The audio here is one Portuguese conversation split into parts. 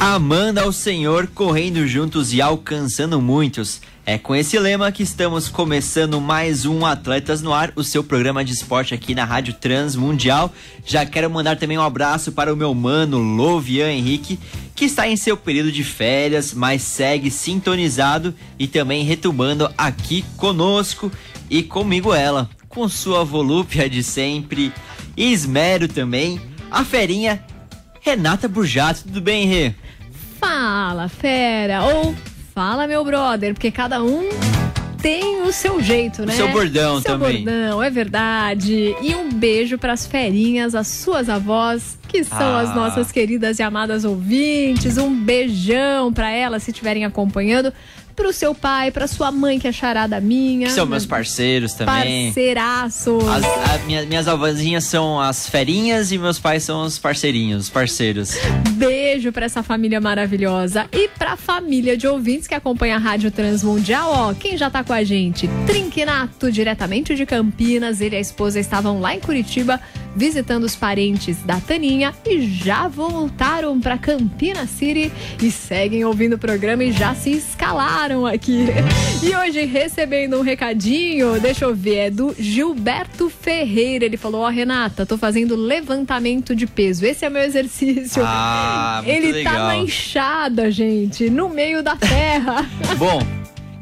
Amando ao Senhor, correndo juntos e alcançando muitos. É com esse lema que estamos começando mais um Atletas no Ar, o seu programa de esporte aqui na Rádio Transmundial. Já quero mandar também um abraço para o meu mano Lovian Henrique, que está em seu período de férias, mas segue sintonizado e também retomando aqui conosco e comigo ela, com sua volúpia de sempre e esmero também, a ferinha Renata Burjato. Tudo bem, Rê? Fala, fera! Ou fala, meu brother, porque cada um tem o seu jeito, né? seu bordão seu também. bordão, é verdade. E um beijo para as ferinhas, as suas avós, que são Ah. as nossas queridas e amadas ouvintes. Um beijão para elas se estiverem acompanhando. Pro seu pai, pra sua mãe, que é charada minha. Que são meus parceiros também. Parceiraços. As, a- minha- minhas avózinhas são as ferinhas e meus pais são os parceirinhos, os parceiros. Beijo pra essa família maravilhosa e pra família de ouvintes que acompanha a Rádio Transmundial, ó, quem já tá com a gente? Trinquinato, diretamente de Campinas, ele e a esposa estavam lá em Curitiba visitando os parentes da Taninha e já voltaram pra Campina City e seguem ouvindo o programa e já se escalaram aqui. E hoje recebendo um recadinho, deixa eu ver, é do Gilberto Ferreira. Ele falou: Ó, Renata, tô fazendo levantamento de peso. Esse é meu exercício. Ah, muito Ele tá legal. na enxada, gente, no meio da terra. Bom,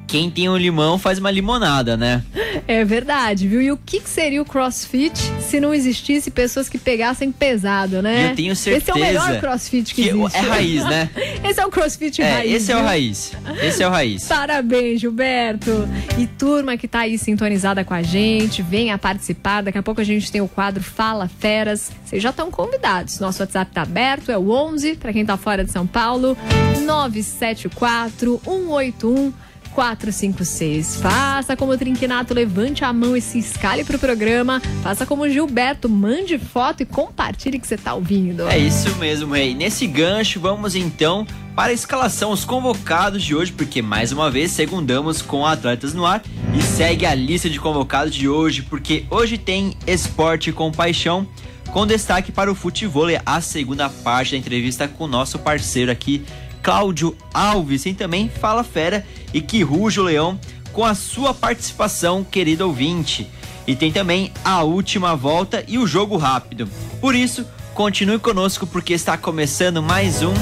quem tem um limão faz uma limonada, né? é verdade, viu? E o que seria o crossfit se não existisse pessoas que pegassem pesado, né? Eu tenho Esse é o certeza melhor crossfit que, Que existe. é raiz, né? Esse é o crossfit É, raiz. esse é o viu? raiz. Esse é o raiz. Parabéns, Gilberto. E turma que tá aí sintonizada com a gente, venha participar. Daqui a pouco a gente tem o quadro Fala Feras. Vocês já estão convidados. Nosso WhatsApp tá aberto, é o 11 para quem tá fora de São Paulo, 974 181 456. Faça como o Trinquinato, levante a mão e se escale pro programa. Faça como o Gilberto, mande foto e compartilhe que você tá ouvindo. É isso mesmo, Rei. Nesse gancho, vamos então para a escalação, os convocados de hoje, porque mais uma vez segundamos com Atletas no Ar e segue a lista de convocados de hoje, porque hoje tem Esporte com Paixão, com destaque para o futebol, a segunda parte da entrevista com o nosso parceiro aqui, Cláudio Alves, e também Fala Fera e que ruja o leão com a sua participação, querido ouvinte. E tem também a última volta e o jogo rápido. Por isso, continue conosco porque está começando mais um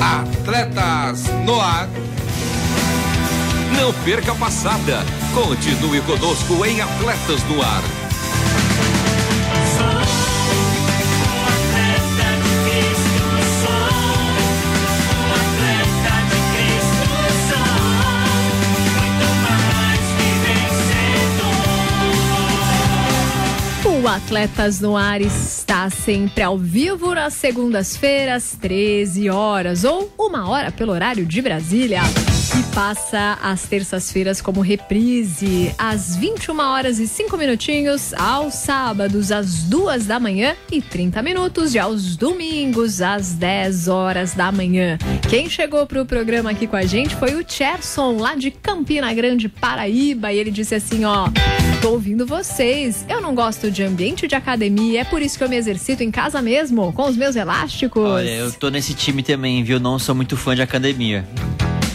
Atletas no Ar. Não perca a passada. Continue conosco em Atletas no Ar. Atletas no Ar está sempre ao vivo nas segundas-feiras, 13 horas, ou uma hora pelo horário de Brasília. E passa às terças-feiras como reprise, às 21 horas e 5 minutinhos, aos sábados, às 2 da manhã e 30 minutos, e aos domingos, às 10 horas da manhã. Quem chegou para o programa aqui com a gente foi o Cherson, lá de Campina Grande, Paraíba, e ele disse assim: ó. Tô ouvindo vocês. Eu não gosto de ambiente de academia, é por isso que eu me exercito em casa mesmo, com os meus elásticos. Olha, eu tô nesse time também, viu? Não sou muito fã de academia.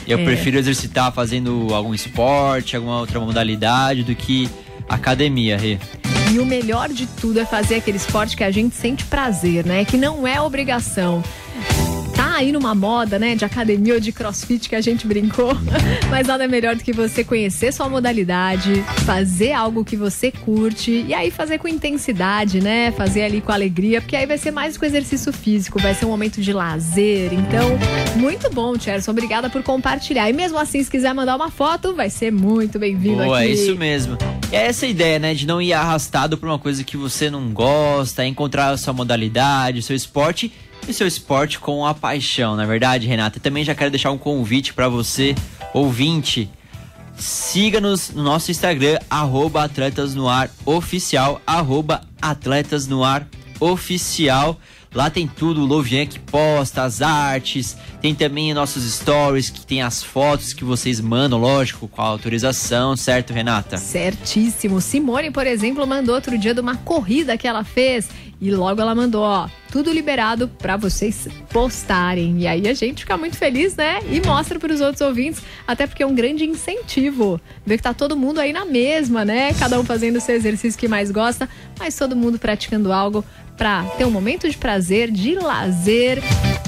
Eu É. prefiro exercitar fazendo algum esporte, alguma outra modalidade do que academia, Rê. E o melhor de tudo é fazer aquele esporte que a gente sente prazer, né? Que não é obrigação. Aí numa moda, né, de academia ou de crossfit que a gente brincou. Mas nada melhor do que você conhecer sua modalidade, fazer algo que você curte e aí fazer com intensidade, né? Fazer ali com alegria, porque aí vai ser mais o exercício físico, vai ser um momento de lazer. Então, muito bom, Cherson. Obrigada por compartilhar. E mesmo assim, se quiser mandar uma foto, vai ser muito bem-vindo aqui. é isso mesmo. E é essa ideia, né? De não ir arrastado por uma coisa que você não gosta, encontrar a sua modalidade, o seu esporte e seu esporte com a paixão, na é verdade, Renata? E também já quero deixar um convite para você, ouvinte. Siga-nos no nosso Instagram, arroba Atletas no Ar Oficial, arroba Atletas no Ar Oficial. Lá tem tudo, o Lovian que posta as artes, tem também nossos stories, que tem as fotos que vocês mandam, lógico, com a autorização, certo, Renata? Certíssimo. Simone, por exemplo, mandou outro dia de uma corrida que ela fez e logo ela mandou, ó, tudo liberado para vocês postarem. E aí a gente fica muito feliz, né? E mostra para os outros ouvintes, até porque é um grande incentivo. Ver que tá todo mundo aí na mesma, né? Cada um fazendo o seu exercício que mais gosta, mas todo mundo praticando algo para ter um momento de prazer, de lazer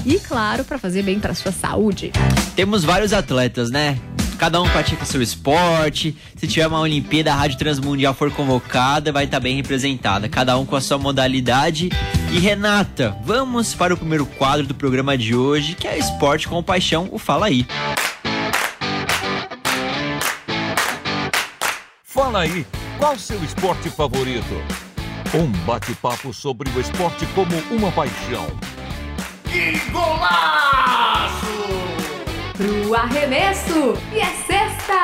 e, claro, para fazer bem para sua saúde. Temos vários atletas, né? Cada um pratica seu esporte. Se tiver uma Olimpíada, a Rádio Transmundial for convocada, vai estar tá bem representada. Cada um com a sua modalidade. E Renata, vamos para o primeiro quadro do programa de hoje, que é Esporte com Paixão, o Fala Aí. Fala aí, qual seu esporte favorito? Um bate-papo sobre o esporte como uma paixão. Que golaço! Arremesso e é sexta!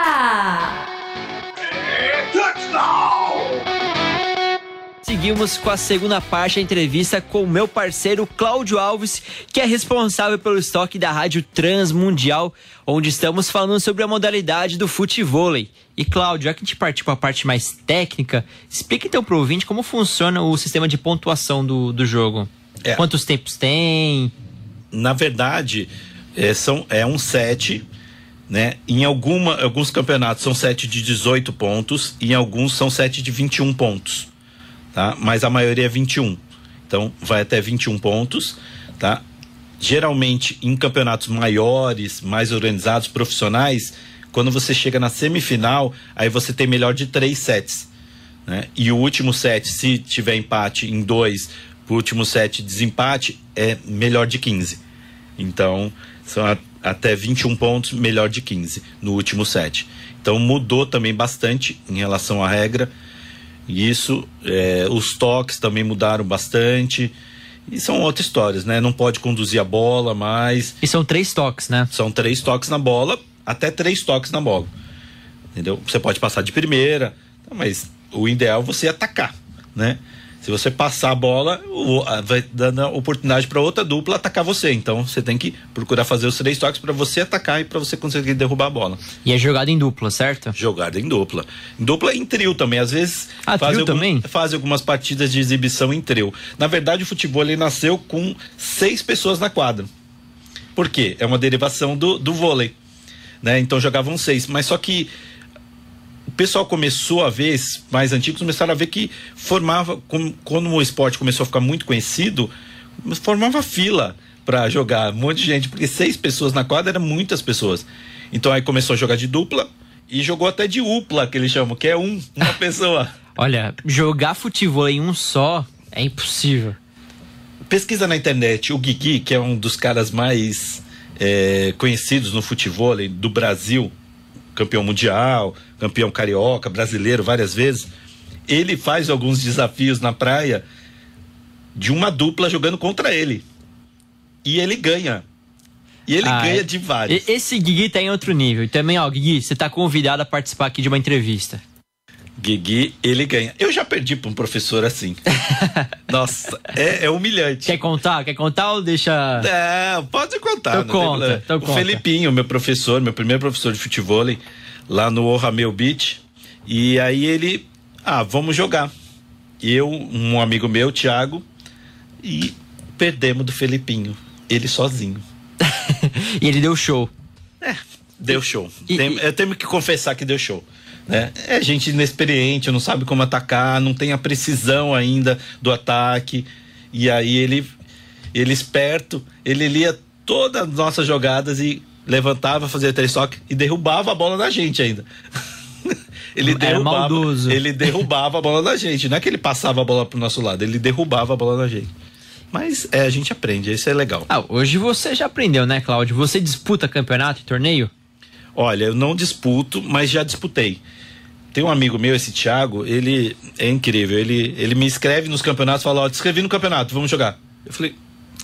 Seguimos com a segunda parte da entrevista com o meu parceiro Cláudio Alves, que é responsável pelo estoque da Rádio Transmundial, onde estamos falando sobre a modalidade do futevôlei. E Cláudio, já que a gente partiu para a parte mais técnica, explica então para o ouvinte como funciona o sistema de pontuação do, do jogo. É. Quantos tempos tem? Na verdade, é, são, é um set, né? Em alguma, alguns campeonatos são sete de 18 pontos, e em alguns são sete de 21 pontos, tá? Mas a maioria é 21. Então, vai até 21 pontos, tá? Geralmente, em campeonatos maiores, mais organizados, profissionais, quando você chega na semifinal, aí você tem melhor de três sets. Né? E o último set, se tiver empate em dois, o último set desempate é melhor de 15. Então, são até 21 pontos, melhor de 15 no último set. Então mudou também bastante em relação à regra. E isso, é, os toques também mudaram bastante. E são outras histórias, né? Não pode conduzir a bola mais. E são três toques, né? São três toques na bola até três toques na bola. Entendeu? Você pode passar de primeira, mas o ideal é você atacar, né? Se você passar a bola, vai dando oportunidade para outra dupla atacar você. Então você tem que procurar fazer os três toques para você atacar e para você conseguir derrubar a bola. E é jogada em dupla, certo? Jogada em dupla. Em dupla em trio também. Às vezes ah, faz, algum, também? faz algumas partidas de exibição em trio. Na verdade, o futebol ele nasceu com seis pessoas na quadra. Por quê? É uma derivação do, do vôlei né? Então jogavam seis. Mas só que pessoal começou a ver, mais antigos começaram a ver que formava, quando o esporte começou a ficar muito conhecido, formava fila para jogar, um monte de gente, porque seis pessoas na quadra eram muitas pessoas. Então aí começou a jogar de dupla e jogou até de upla, que eles chamam, que é um, uma pessoa. Olha, jogar futebol em um só é impossível. Pesquisa na internet, o Guigui, que é um dos caras mais é, conhecidos no futebol do Brasil, campeão mundial, campeão carioca, brasileiro várias vezes, ele faz alguns desafios na praia de uma dupla jogando contra ele. E ele ganha. E ele ah, ganha de vários. Esse Guigui tá em outro nível. E também, ó, Guigui, você tá convidado a participar aqui de uma entrevista. Guigui, ele ganha. Eu já perdi para um professor assim. Nossa, é, é, humilhante. Quer contar? Quer contar ou deixa. É, pode contar. Então conta, então o conta. Felipinho, meu professor, meu primeiro professor de futebol, lá no Ohamel Beach. E aí ele, ah, vamos jogar. Eu, um amigo meu, Thiago, e perdemos do Felipinho. Ele sozinho. e ele deu show. É, deu show. E, Tem, e... Eu tenho que confessar que deu show. Né? É gente inexperiente, não sabe como atacar, não tem a precisão ainda do ataque. E aí ele, ele esperto, ele lia todas as nossas jogadas e levantava, fazia três toques e derrubava a bola da gente ainda. ele derrubava, ele derrubava a bola da gente. Não é que ele passava a bola pro nosso lado, ele derrubava a bola da gente. Mas é, a gente aprende, isso é legal. Ah, hoje você já aprendeu, né, Cláudio? Você disputa campeonato e torneio? Olha, eu não disputo, mas já disputei. Tem um amigo meu, esse Thiago, ele é incrível. Ele, ele me inscreve nos campeonatos, fala, ó, te inscrevi no campeonato, vamos jogar. Eu falei,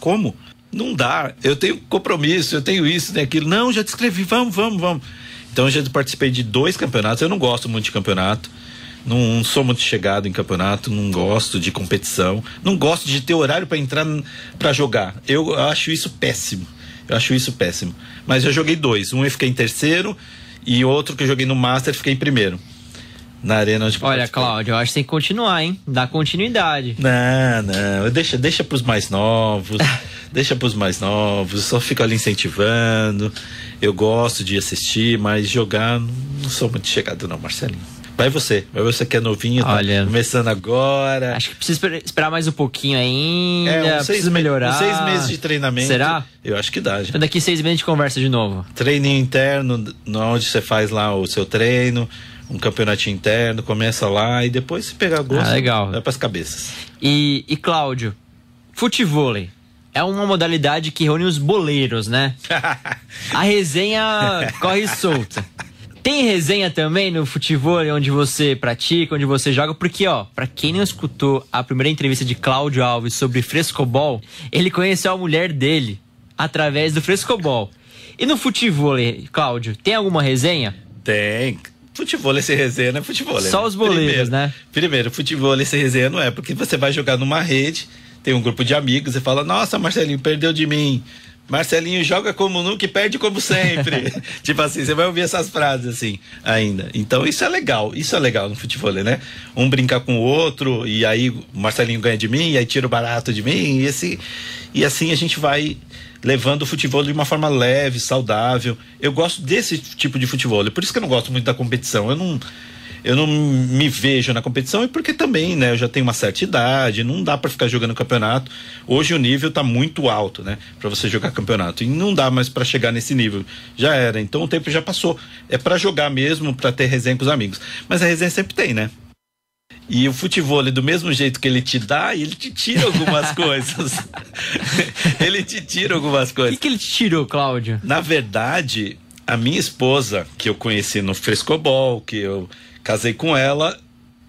como? Não dá. Eu tenho compromisso, eu tenho isso, tenho aquilo. Não, já te escrevi, vamos, vamos, vamos. Então eu já participei de dois campeonatos. Eu não gosto muito de campeonato. Não, não sou muito chegado em campeonato, não gosto de competição, não gosto de ter horário para entrar para jogar. Eu acho isso péssimo. Eu acho isso péssimo. Mas eu joguei dois. Um eu fiquei em terceiro e outro que eu joguei no Master fiquei em primeiro. Na arena onde Olha, Cláudio, eu acho que tem que continuar, hein? Dá continuidade. Não, não. Deixa, deixa pros mais novos. deixa pros mais novos. Só fico ali incentivando. Eu gosto de assistir, mas jogar não sou muito chegado, não, Marcelinho. Vai você, vai você que é novinho, Olha, tá começando agora. Acho que precisa esperar mais um pouquinho ainda, É, uns seis melhorar. uns seis meses de treinamento. Será? Eu acho que dá, já. Então daqui seis meses a gente conversa de novo. Treininho interno, no- onde você faz lá o seu treino, um campeonatinho interno, começa lá e depois se pegar gosto, Ah, legal. vai pras cabeças. E, e Cláudio, futevôlei é uma modalidade que reúne os boleiros, né? A resenha corre solta. Tem resenha também no futebol onde você pratica, onde você joga? Porque, ó, pra quem não escutou a primeira entrevista de Cláudio Alves sobre frescobol, ele conheceu a mulher dele através do frescobol. E no futebol, Cláudio, tem alguma resenha? Tem. Futebol esse resenha não é futebol. Só né? os boleiros, primeiro, né? Primeiro, futebol esse resenha não é, porque você vai jogar numa rede, tem um grupo de amigos e fala: Nossa, Marcelinho, perdeu de mim. Marcelinho joga como nunca e perde como sempre. tipo assim, você vai ouvir essas frases assim ainda. Então isso é legal, isso é legal no futebol, né? Um brincar com o outro e aí o Marcelinho ganha de mim, e aí tira o barato de mim, e, esse, e assim a gente vai levando o futebol de uma forma leve, saudável. Eu gosto desse tipo de futebol. Por isso que eu não gosto muito da competição. Eu não eu não me vejo na competição e porque também, né, eu já tenho uma certa idade, não dá para ficar jogando campeonato. Hoje o nível tá muito alto, né, para você jogar campeonato e não dá mais para chegar nesse nível. Já era, então o tempo já passou. É para jogar mesmo, para ter resenha com os amigos. Mas a resenha sempre tem, né? E o futebol, do mesmo jeito que ele te dá, ele te tira algumas coisas. ele te tira algumas O coisas. que, que ele te tirou, Cláudio? Na verdade, a minha esposa, que eu conheci no frescobol, que eu casei com ela,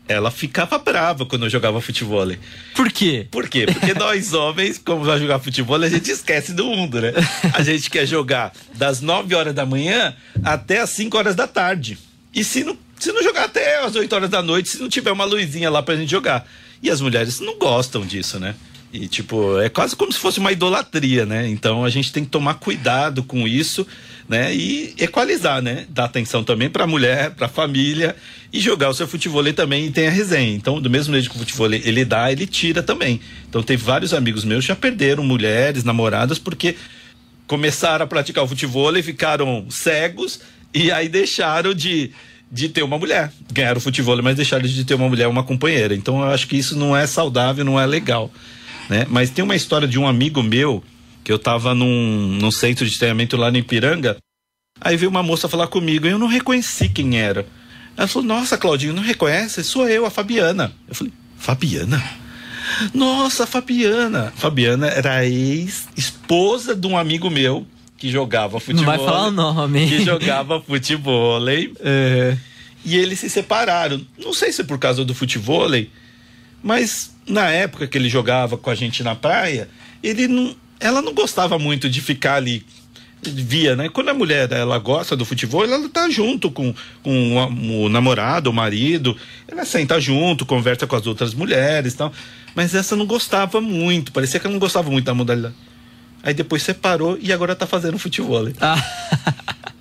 ela ficava brava quando eu jogava futebol. Por quê? Por quê? Porque nós homens, como vai jogar futebol, a gente esquece do mundo, né? A gente quer jogar das 9 horas da manhã até as 5 horas da tarde. E se não, se não jogar até as 8 horas da noite, se não tiver uma luzinha lá pra gente jogar. E as mulheres não gostam disso, né? E, tipo, é quase como se fosse uma idolatria, né? Então a gente tem que tomar cuidado com isso, né? E equalizar, né? Dar atenção também pra mulher, pra família e jogar o seu futebol também e tem a resenha. Então, do mesmo jeito que o futebol ele dá, ele tira também. Então, tem vários amigos meus que já perderam mulheres, namoradas, porque começaram a praticar o futebol e ficaram cegos e aí deixaram de, de ter uma mulher. Ganharam o futebol, mas deixaram de ter uma mulher, uma companheira. Então eu acho que isso não é saudável, não é legal. Né? Mas tem uma história de um amigo meu, que eu tava num, num centro de treinamento lá no Ipiranga. Aí veio uma moça falar comigo e eu não reconheci quem era. Ela falou: Nossa, Claudinho, não reconhece? Sou eu, a Fabiana. Eu falei: Fabiana? Nossa, Fabiana. Fabiana era ex-esposa de um amigo meu que jogava futebol. Não vai falar o nome. Que jogava futebol. É. E eles se separaram. Não sei se é por causa do futebol, mas na época que ele jogava com a gente na praia, ele não, ela não gostava muito de ficar ali. Via, né? Quando a mulher ela gosta do futebol, ela tá junto com, com o, namorado, o marido, ela senta junto, conversa com as outras mulheres e tal. Mas essa não gostava muito, parecia que ela não gostava muito da modalidade. Aí depois separou e agora tá fazendo futebol. Ah.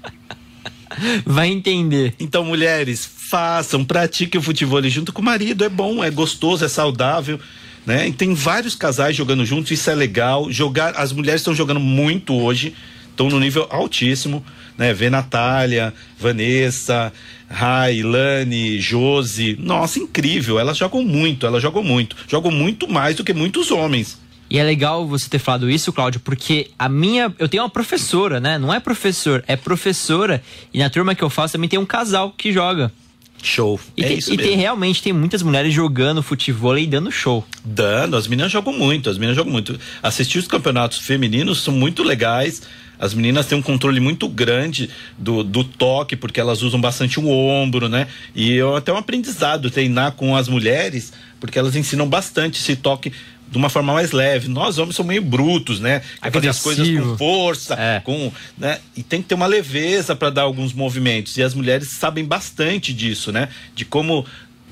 Vai entender. Então, mulheres, façam, pratiquem o futebol junto com o marido. É bom, é gostoso, é saudável. Né? E tem vários casais jogando juntos, isso é legal. Jogar, as mulheres estão jogando muito hoje, estão no nível altíssimo. Né? Vê Natália, Vanessa, Rai, Lani, Josi. Nossa, incrível. Elas jogam muito, elas jogam muito. Jogam muito mais do que muitos homens. E é legal você ter falado isso, Cláudio, porque a minha. Eu tenho uma professora, né? Não é professor, é professora. E na turma que eu faço também tem um casal que joga. Show. E, é tem, e tem realmente tem muitas mulheres jogando futebol e dando show. Dando, as meninas jogam muito, as meninas jogam muito. Assistir os campeonatos femininos são muito legais. As meninas têm um controle muito grande do, do toque, porque elas usam bastante o ombro, né? E é até um aprendizado treinar com as mulheres, porque elas ensinam bastante esse toque de uma forma mais leve. Nós homens somos meio brutos, né? Quer fazer as coisas com força, É. com, né? E tem que ter uma leveza para dar alguns movimentos. E as mulheres sabem bastante disso, né? De como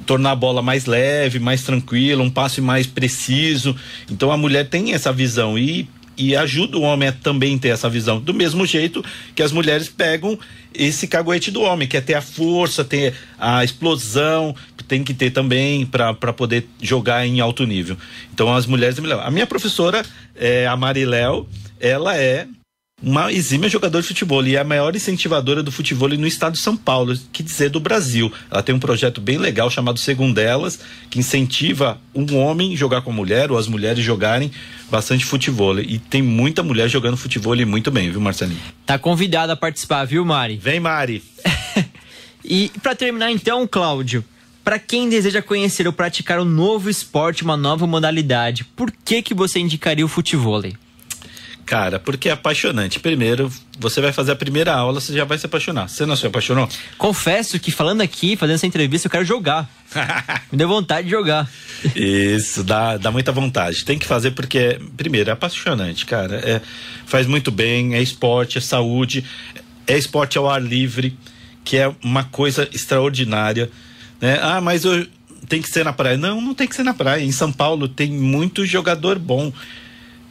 tornar a bola mais leve, mais tranquila, um passe mais preciso. Então a mulher tem essa visão e e ajuda o homem a também ter essa visão. Do mesmo jeito que as mulheres pegam esse caguete do homem, que é ter a força, ter a explosão, tem que ter também para poder jogar em alto nível. Então as mulheres. A minha professora, é, a Mariléo, ela é uma exímia jogadora de futebol e é a maior incentivadora do futebol no estado de São Paulo, que dizer do Brasil. Ela tem um projeto bem legal chamado Segundelas, que incentiva um homem jogar com a mulher ou as mulheres jogarem bastante futebol. E tem muita mulher jogando futebol muito bem, viu, Marcelinho? Tá convidado a participar, viu, Mari? Vem, Mari. E pra terminar então, Cláudio, pra quem deseja conhecer ou praticar um novo esporte, uma nova modalidade, por que que você indicaria o futevôlei? Cara, porque é apaixonante. Primeiro, você vai fazer a primeira aula, você já vai se apaixonar. Você não se apaixonou? Confesso que falando aqui, fazendo essa entrevista, eu quero jogar. Me deu vontade de jogar. Isso, dá, dá muita vontade. Tem que fazer porque, primeiro, é apaixonante, cara. É, faz muito bem, é esporte, é saúde, é esporte ao ar livre, que é uma coisa extraordinária. Né? Ah, mas eu, tem que ser na praia. Não, não tem que ser na praia. Em São Paulo tem muito jogador bom.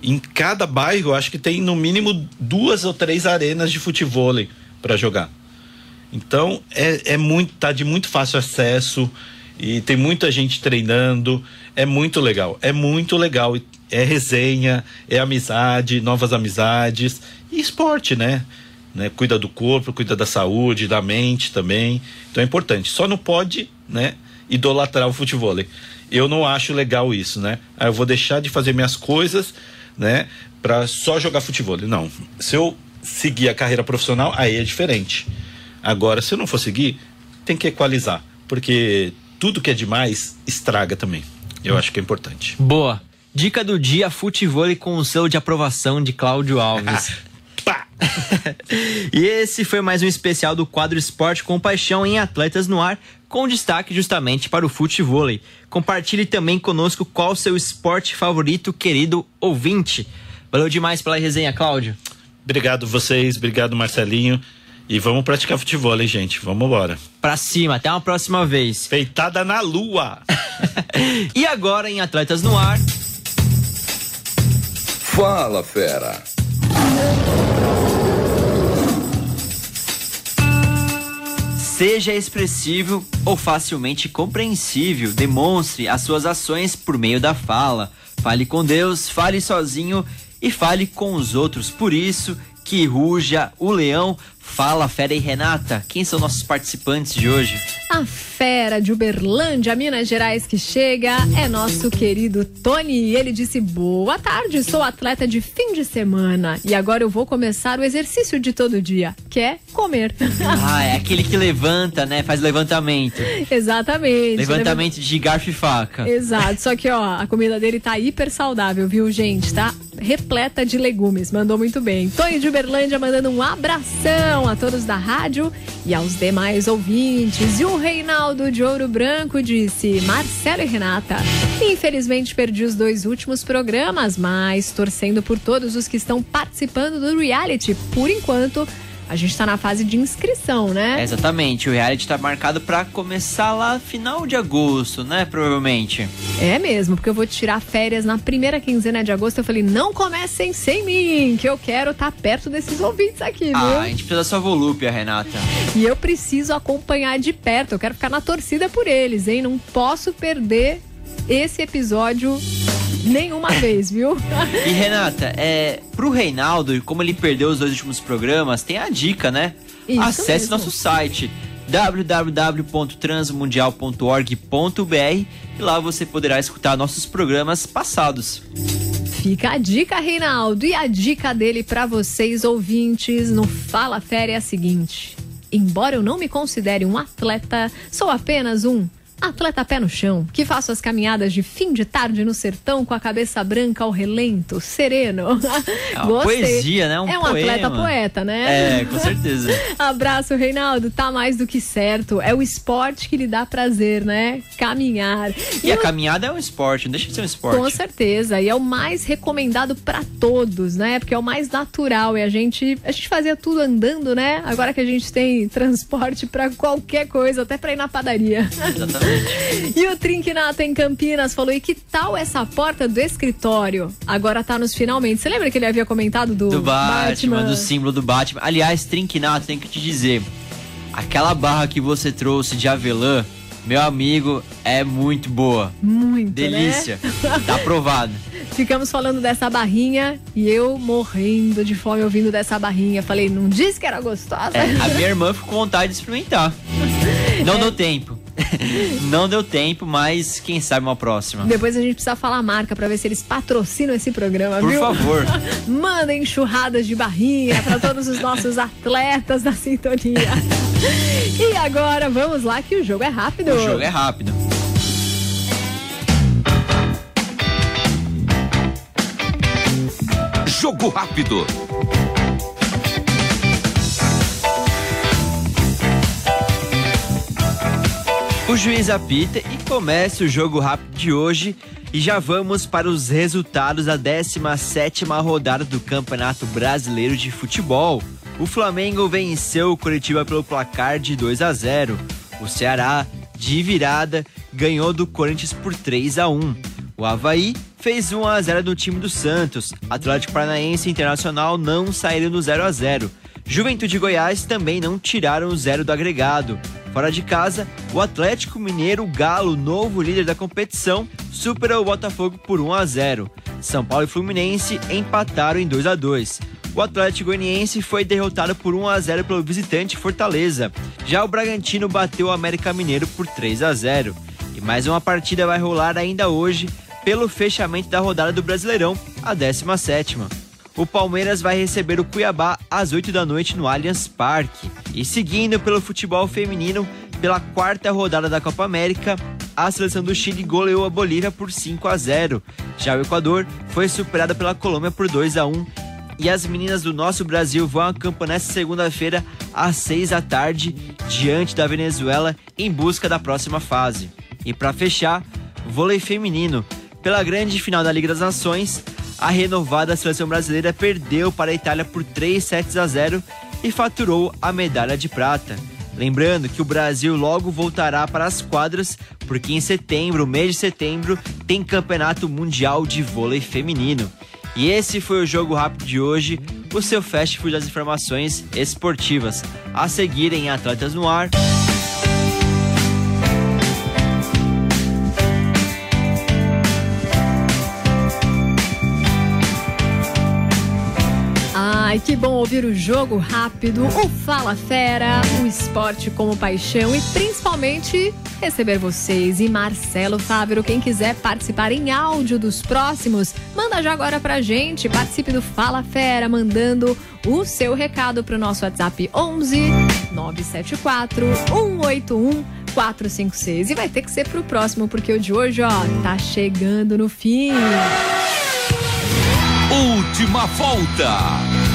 Em cada bairro, acho que tem no mínimo duas ou três arenas de futebol para jogar. Então é, é muito, tá de muito fácil acesso e tem muita gente treinando. É muito legal, é muito legal. É resenha, é amizade, novas amizades e esporte, né? Né? Cuida do corpo, cuida da saúde, da mente também. Então é importante. Só não pode, né? Idolatrar o futebol. Eu não acho legal isso, né? Ah, eu vou deixar de fazer minhas coisas, né? Para só jogar futebol. Não. Se eu seguir a carreira profissional, aí é diferente. Agora, se eu não for seguir, tem que equalizar, porque tudo que é demais estraga também. Eu acho que é importante. Boa. Dica do dia, futevôlei com o selo de aprovação de Cláudio Alves. E esse foi mais um especial do quadro Esporte com Paixão em Atletas no Ar, com destaque justamente para o futevôlei. Compartilhe também conosco qual o seu esporte favorito, querido ouvinte. Valeu demais pela resenha, Cláudio. Obrigado vocês, obrigado Marcelinho. E vamos praticar futebol, hein, gente? Vamos embora. Pra cima, até uma próxima vez. Peitada na lua! e agora em Atletas no Ar. Fala, fera. Seja expressivo ou facilmente compreensível, demonstre as suas ações por meio da fala. Fale com Deus, fale sozinho e fale com os outros. Por isso que ruja o leão. Fala, Fera e Renata. Quem são nossos participantes de hoje? A fera de Uberlândia, Minas Gerais, que chega é nosso querido Tony. Ele disse: Boa tarde, sou atleta de fim de semana e agora eu vou começar o exercício de todo dia, que é comer. Ah, é aquele que levanta, né? Faz levantamento. Exatamente. Levantamento de garfo e faca. Exato, só que ó, a comida dele tá hiper saudável, viu, gente? Tá repleta de legumes, mandou muito bem. Tony de Uberlândia mandando um abração a todos da rádio e aos demais ouvintes. E o Reinaldo de Ouro Branco disse: Marcelo e Renata, infelizmente perdi os dois últimos programas, mas torcendo por todos os que estão participando do reality. Por enquanto, a gente tá na fase de inscrição, né? É, exatamente, o reality tá marcado pra começar lá final de agosto, né? Provavelmente. É mesmo, porque eu vou tirar férias na primeira quinzena de agosto. Eu falei, não comecem sem mim, que eu quero estar perto desses ouvintes aqui, viu? Ah, a gente precisa da sua volúpia, Renata. E eu preciso acompanhar de perto. Eu quero ficar na torcida por eles, hein? Não posso perder esse episódio nenhuma vez, viu? E Renata, é, pro Reinaldo, como ele perdeu os dois últimos programas, tem a dica, né? Isso Acesse mesmo. nosso site www.transmundial.org.br e lá você poderá escutar nossos programas passados. Fica a dica, Reinaldo. E a dica dele pra vocês, ouvintes, no Fala Férias é a seguinte: embora eu não me considere um atleta, sou apenas um atleta pé no chão, que faço as caminhadas de fim de tarde no sertão com a cabeça branca ao relento, sereno. É uma poesia, né? Um é um poema. atleta poeta, né? É, com certeza. Abraço, Reinaldo. Tá mais do que certo. É o esporte que lhe dá prazer, né? Caminhar. E, a caminhada é um esporte, não deixa de ser um esporte. Com certeza. E é o mais recomendado para todos, né? Porque é o mais natural. E a gente, a gente fazia tudo andando, né? Agora que a gente tem transporte para qualquer coisa, até para ir na padaria. Exatamente. E o Trinquinato em Campinas falou: e que tal essa porta do escritório? Agora tá nos finalmente. Você lembra que ele havia comentado do, Do Batman, do símbolo do Batman. Aliás, Trinquinato, tem que te dizer. Aquela barra que você trouxe de avelã, meu amigo, é muito boa. Muito, Delícia. né? Tá aprovado. Ficamos falando dessa barrinha e eu morrendo de fome ouvindo dessa barrinha. Falei, não disse que era gostosa? É, a minha irmã ficou com vontade de experimentar. Não deu tempo. Não deu tempo, mas quem sabe uma próxima. Depois a gente precisa falar a marca pra ver se eles patrocinam esse programa, Por viu? favor. Mandem churradas de barrinha para todos os nossos atletas da sintonia. E agora vamos lá que o jogo é rápido. O jogo é rápido. Jogo rápido. O juiz apita e começa o jogo rápido de hoje. E já vamos para os resultados da 17ª rodada do Campeonato Brasileiro de Futebol. O Flamengo venceu o Curitiba pelo placar de 2 a 0. O Ceará, de virada, ganhou do Corinthians por 3 a 1. O Havaí fez 1 a 0 no time do Santos. Atlético Paranaense e Internacional não saíram do 0 a 0. Juventude Goiás também não tiraram o zero do agregado. Fora de casa, o Atlético Mineiro Galo, novo líder da competição, superou o Botafogo por 1 a 0. São Paulo e Fluminense empataram em 2 a 2. O Atlético Goianiense foi derrotado por 1 a 0 pelo visitante Fortaleza. Já o Bragantino bateu o América Mineiro por 3 a 0. E mais uma partida vai rolar ainda hoje pelo fechamento da rodada do Brasileirão, a 17ª o Palmeiras vai receber o Cuiabá às 8 da noite no Allianz Parque. E seguindo pelo futebol feminino, pela quarta rodada da Copa América, a seleção do Chile goleou a Bolívia por 5 a 0. Já o Equador foi superada pela Colômbia por 2 a 1. E as meninas do nosso Brasil vão a campo nesta segunda-feira às 6 da tarde, diante da Venezuela, em busca da próxima fase. E para fechar, vôlei feminino. Pela grande final da Liga das Nações, a renovada seleção brasileira perdeu para a Itália por 3 sets a 0 e faturou a medalha de prata. Lembrando que o Brasil logo voltará para as quadras, porque em setembro, mês de setembro, tem Campeonato Mundial de Vôlei Feminino. E esse foi o Jogo Rápido de hoje, o seu fast food das informações esportivas. A seguir em Atletas no Ar. Ai, que bom ouvir o jogo rápido, o Fala Fera, o esporte como paixão e principalmente receber vocês. E Marcelo Fábio, quem quiser participar em áudio dos próximos, manda já agora pra gente. Participe do Fala Fera, mandando o seu recado pro nosso WhatsApp 11 974 181 456. E vai ter que ser pro próximo, porque o de hoje, ó, tá chegando no fim. Última volta.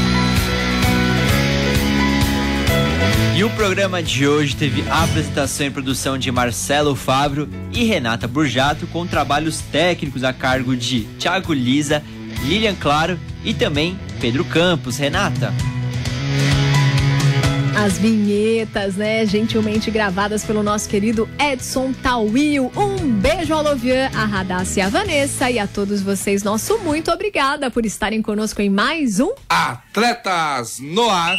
E o programa de hoje teve a apresentação e produção de Marcelo Fábio e Renata Burjato, com trabalhos técnicos a cargo de Thiago Lisa, Lilian Claro e também Pedro Campos. Renata. As vinhetas, né, gentilmente gravadas pelo nosso querido Edson Tawil. Um beijo ao Lovian, a Radassa e a Vanessa e a todos vocês. Nosso muito obrigada por estarem conosco em mais um Atletas no ar.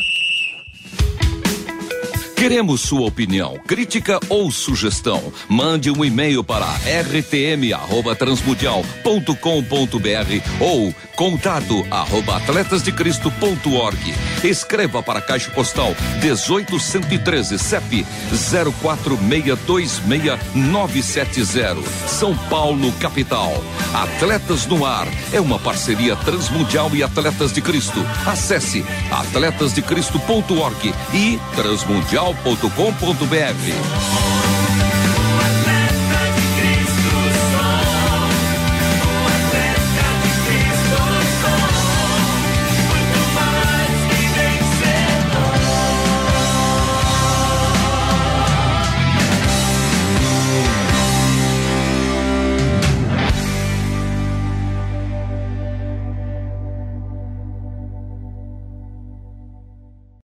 Queremos sua opinião, crítica ou sugestão. Mande um e-mail para rtm@transmundial.com.br ou contato arroba atletasdecristo.org. Escreva para a Caixa Postal 18113 CEP 04626970 São Paulo, capital. Atletas no Ar é uma parceria Transmundial e Atletas de Cristo. Acesse atletasdecristo.org e transmundial.com.br.